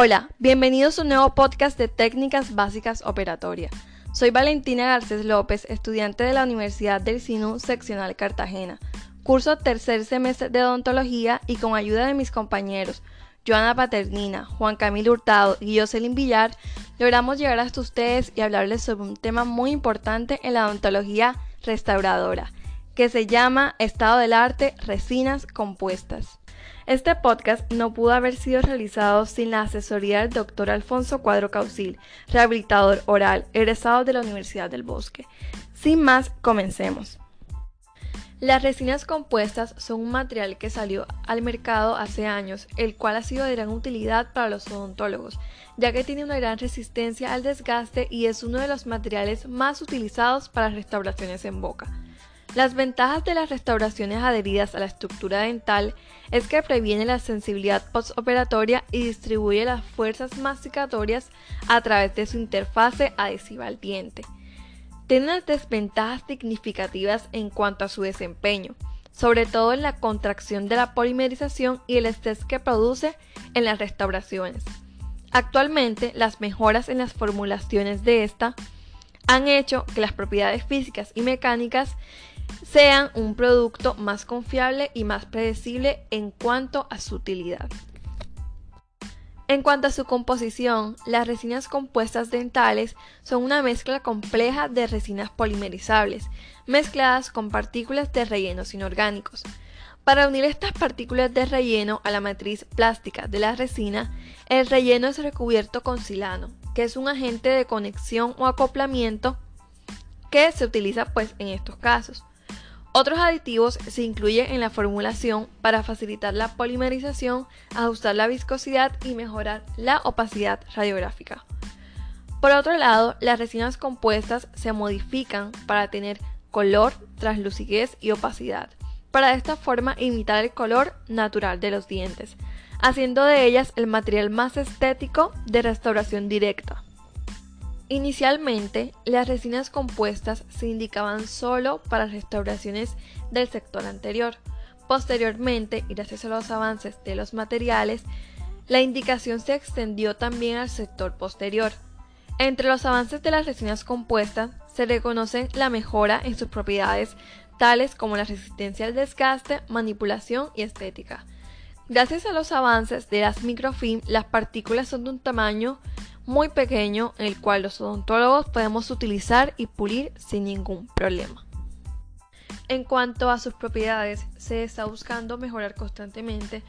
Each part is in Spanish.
Hola, bienvenidos a un nuevo podcast de Técnicas Básicas Operatorias. Soy Valentina Garcés López, estudiante de la Universidad del SINU Seccional Cartagena. Curso tercer semestre de odontología y con ayuda de mis compañeros Joana Paternina, Juan Camilo Hurtado y Jocelyn Villar, logramos llegar hasta ustedes y hablarles sobre un tema muy importante en la odontología restauradora, que se llama Estado del Arte, Resinas Compuestas. Este podcast no pudo haber sido realizado sin la asesoría del doctor Alfonso Cuadro Caucil, rehabilitador oral, egresado de la Universidad del Bosque. Sin más, comencemos. Las resinas compuestas son un material que salió al mercado hace años, el cual ha sido de gran utilidad para los odontólogos, ya que tiene una gran resistencia al desgaste y es uno de los materiales más utilizados para restauraciones en boca. Las ventajas de las restauraciones adheridas a la estructura dental es que previene la sensibilidad postoperatoria y distribuye las fuerzas masticatorias a través de su interfase adhesiva al diente. Tiene unas desventajas significativas en cuanto a su desempeño, sobre todo en la contracción de la polimerización y el estrés que produce en las restauraciones. Actualmente, las mejoras en las formulaciones de esta han hecho que las propiedades físicas y mecánicas sean un producto más confiable y más predecible en cuanto a su utilidad. En cuanto a su composición, las resinas compuestas dentales son una mezcla compleja de resinas polimerizables, mezcladas con partículas de rellenos inorgánicos. Para unir estas partículas de relleno a la matriz plástica de la resina, el relleno es recubierto con silano, que es un agente de conexión o acoplamiento que se utiliza pues en estos casos. Otros aditivos se incluyen en la formulación para facilitar la polimerización, ajustar la viscosidad y mejorar la opacidad radiográfica. Por otro lado, las resinas compuestas se modifican para tener color, translucidez y opacidad, para de esta forma imitar el color natural de los dientes, haciendo de ellas el material más estético de restauración directa. Inicialmente, las resinas compuestas se indicaban solo para restauraciones del sector anterior. Posteriormente, y gracias a los avances de los materiales, la indicación se extendió también al sector posterior. Entre los avances de las resinas compuestas se reconocen la mejora en sus propiedades tales como la resistencia al desgaste, manipulación y estética. Gracias a los avances de las microfilm, las partículas son de un tamaño muy pequeño el cual los odontólogos podemos utilizar y pulir sin ningún problema. En cuanto a sus propiedades, se está buscando mejorar constantemente,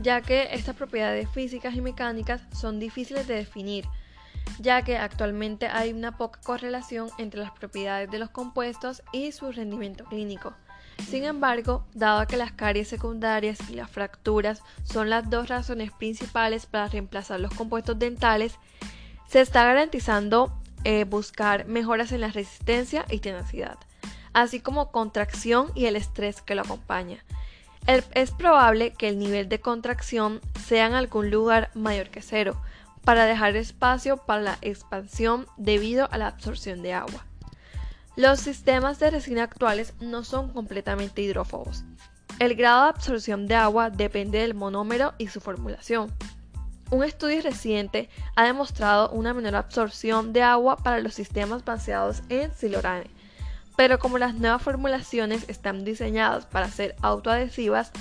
ya que estas propiedades físicas y mecánicas son difíciles de definir, ya que actualmente hay una poca correlación entre las propiedades de los compuestos y su rendimiento clínico. Sin embargo, dado que las caries secundarias y las fracturas son las dos razones principales para reemplazar los compuestos dentales, se está garantizando eh, buscar mejoras en la resistencia y tenacidad, así como contracción y el estrés que lo acompaña. es probable que el nivel de contracción sea en algún lugar mayor que cero, para dejar espacio para la expansión debido a la absorción de agua. Los sistemas de resina actuales no son completamente hidrófobos. El grado de absorción de agua depende del monómero y su formulación. Un estudio reciente ha demostrado una menor absorción de agua para los sistemas baseados en silorane, pero como las nuevas formulaciones están diseñadas para ser autoadhesivas,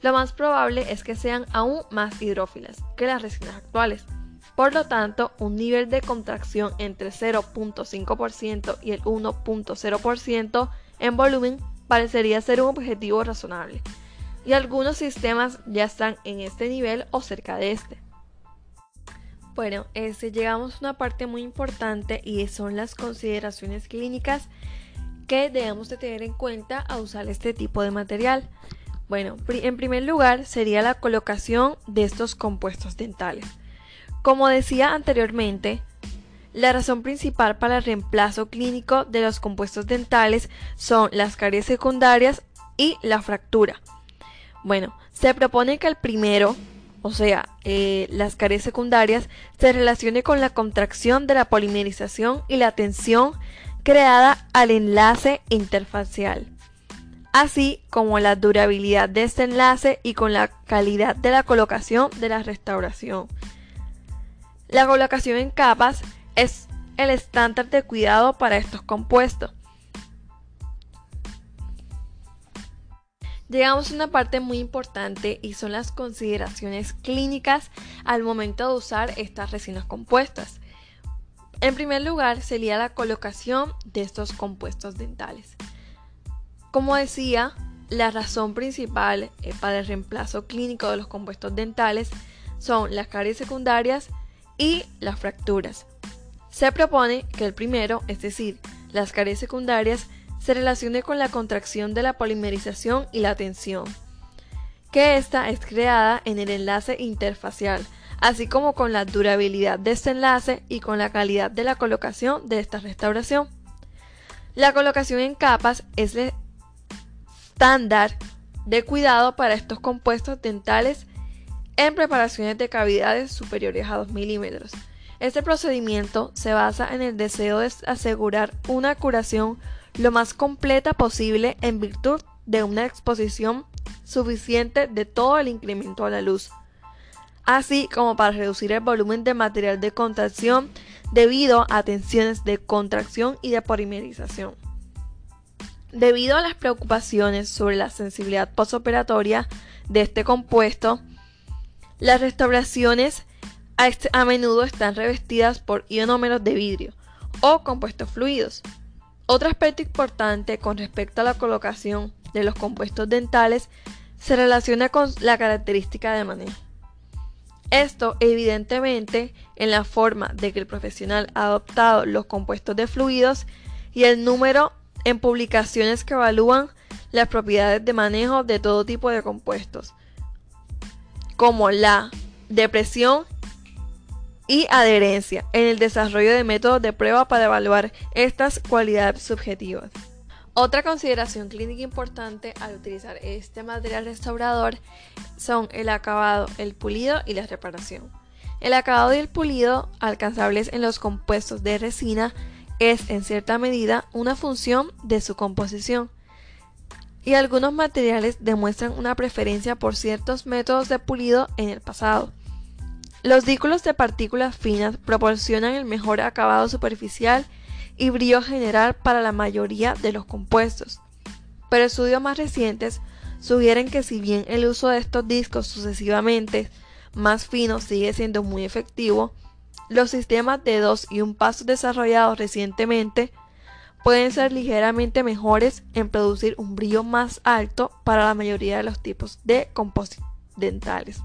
lo más probable es que sean aún más hidrófilas que las resinas actuales. Por lo tanto, un nivel de contracción entre 0.5% y el 1.0% en volumen parecería ser un objetivo razonable, y algunos sistemas ya están en este nivel o cerca de este. Bueno, este, llegamos a una parte muy importante y son las consideraciones clínicas que debemos de tener en cuenta a usar este tipo de material. Bueno, en primer lugar sería la colocación de estos compuestos dentales. Como decía anteriormente, la razón principal para el reemplazo clínico de los compuestos dentales son las caries secundarias y la fractura. Bueno, se propone que el primero o sea, eh, las caries secundarias, se relacione con la contracción de la polimerización y la tensión creada al enlace interfacial, así como la durabilidad de este enlace y con la calidad de la colocación de la restauración. La colocación en capas es el estándar de cuidado para estos compuestos. Llegamos a una parte muy importante y son las consideraciones clínicas al momento de usar estas resinas compuestas. En primer lugar sería la colocación de estos compuestos dentales. Como decía, la razón principal eh, para el reemplazo clínico de los compuestos dentales son las caries secundarias y las fracturas. Se propone que el primero, es decir, las caries secundarias, se relacione con la contracción de la polimerización y la tensión, que ésta es creada en el enlace interfacial, así como con la durabilidad de este enlace y con la calidad de la colocación de esta restauración. La colocación en capas es el estándar de cuidado para estos compuestos dentales en preparaciones de cavidades superiores a 2 milímetros. Este procedimiento se basa en el deseo de asegurar una curación lo más completa posible en virtud de una exposición suficiente de todo el incremento a la luz, así como para reducir el volumen de material de contracción debido a tensiones de contracción y de polimerización. Debido a las preocupaciones sobre la sensibilidad postoperatoria de este compuesto, las restauraciones a, menudo están revestidas por ionómeros de vidrio o compuestos fluidos. Otro aspecto importante con respecto a la colocación de los compuestos dentales se relaciona con la característica de manejo. Esto evidentemente en la forma de que el profesional ha adoptado los compuestos de fluidos y el número en publicaciones que evalúan las propiedades de manejo de todo tipo de compuestos, como la depresión y adherencia en el desarrollo de métodos de prueba para evaluar estas cualidades subjetivas. Otra consideración clínica importante al utilizar este material restaurador son el acabado, el pulido y la reparación. El acabado y el pulido, alcanzables en los compuestos de resina, es en cierta medida una función de su composición. Y algunos materiales demuestran una preferencia por ciertos métodos de pulido en el pasado. Los dículos de partículas finas proporcionan el mejor acabado superficial y brillo general para la mayoría de los compuestos. Pero estudios más recientes sugieren que si bien el uso de estos discos sucesivamente más finos sigue siendo muy efectivo, los sistemas de dos y un paso desarrollados recientemente pueden ser ligeramente mejores en producir un brillo más alto para la mayoría de los tipos de compositos dentales.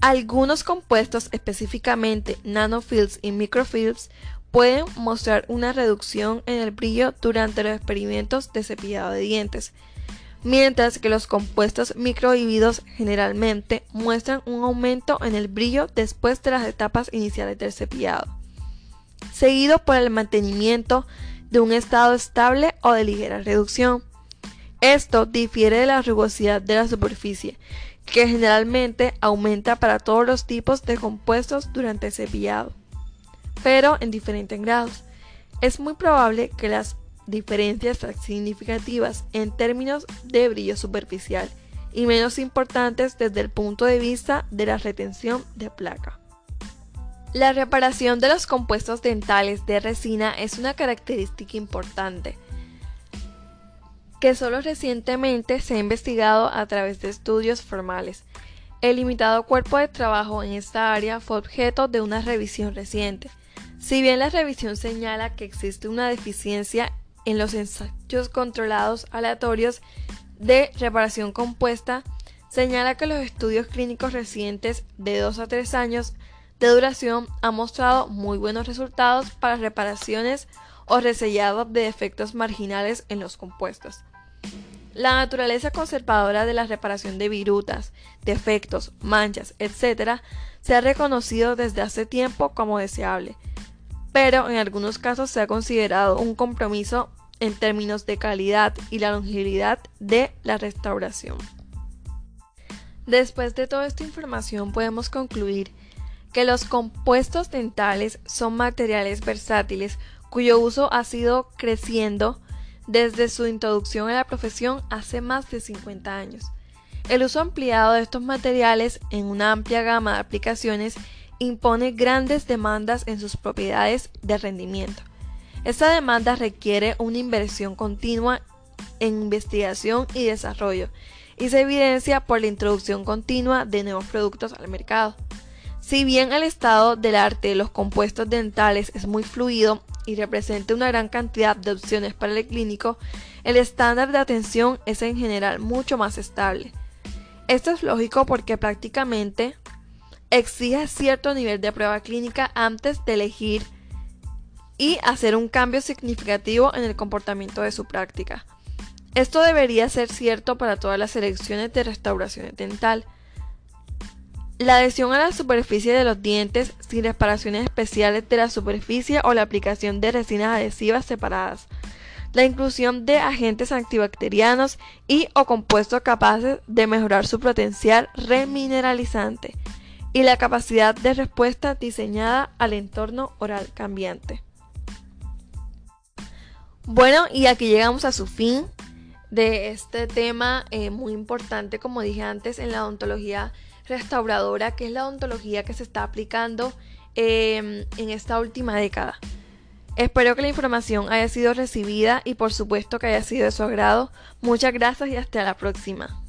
Algunos compuestos, específicamente nanofilms y microfilms, pueden mostrar una reducción en el brillo durante los experimentos de cepillado de dientes, mientras que los compuestos microhibidos generalmente muestran un aumento en el brillo después de las etapas iniciales del cepillado, seguido por el mantenimiento de un estado estable o de ligera reducción. Esto difiere de la rugosidad de la superficie, que generalmente aumenta para todos los tipos de compuestos durante el cepillado, pero en diferentes grados. Es muy probable que las diferencias significativas en términos de brillo superficial y menos importantes desde el punto de vista de la retención de placa. La reparación de los compuestos dentales de resina es una característica importante que solo recientemente se ha investigado a través de estudios formales. El limitado cuerpo de trabajo en esta área fue objeto de una revisión reciente. Si bien la revisión señala que existe una deficiencia en los ensayos controlados aleatorios de reparación compuesta, señala que los estudios clínicos recientes de 2 a 3 años de duración han mostrado muy buenos resultados para reparaciones o resellados de defectos marginales en los compuestos. La naturaleza conservadora de la reparación de virutas, defectos, manchas, etc., se ha reconocido desde hace tiempo como deseable, pero en algunos casos se ha considerado un compromiso en términos de calidad y la longevidad de la restauración. Después de toda esta información podemos concluir que los compuestos dentales son materiales versátiles cuyo uso ha sido creciendo desde su introducción a la profesión hace más de 50 años. El uso ampliado de estos materiales en una amplia gama de aplicaciones impone grandes demandas en sus propiedades de rendimiento. Esta demanda requiere una inversión continua en investigación y desarrollo y se evidencia por la introducción continua de nuevos productos al mercado. Si bien el estado del arte de los compuestos dentales es muy fluido y representa una gran cantidad de opciones para el clínico, el estándar de atención es en general mucho más estable. Esto es lógico porque prácticamente exige cierto nivel de prueba clínica antes de elegir y hacer un cambio significativo en el comportamiento de su práctica. Esto debería ser cierto para todas las selecciones de restauración dental. La adhesión a la superficie de los dientes sin reparaciones especiales de la superficie o la aplicación de resinas adhesivas separadas. La inclusión de agentes antibacterianos y o compuestos capaces de mejorar su potencial remineralizante y la capacidad de respuesta diseñada al entorno oral cambiante. Bueno, y aquí llegamos a su fin de este tema eh, muy importante, como dije antes, en la odontología restauradora, que es la odontología que se está aplicando em, en esta última década. Espero que la información haya sido recibida y por supuesto que haya sido de su agrado. Muchas gracias y hasta la próxima.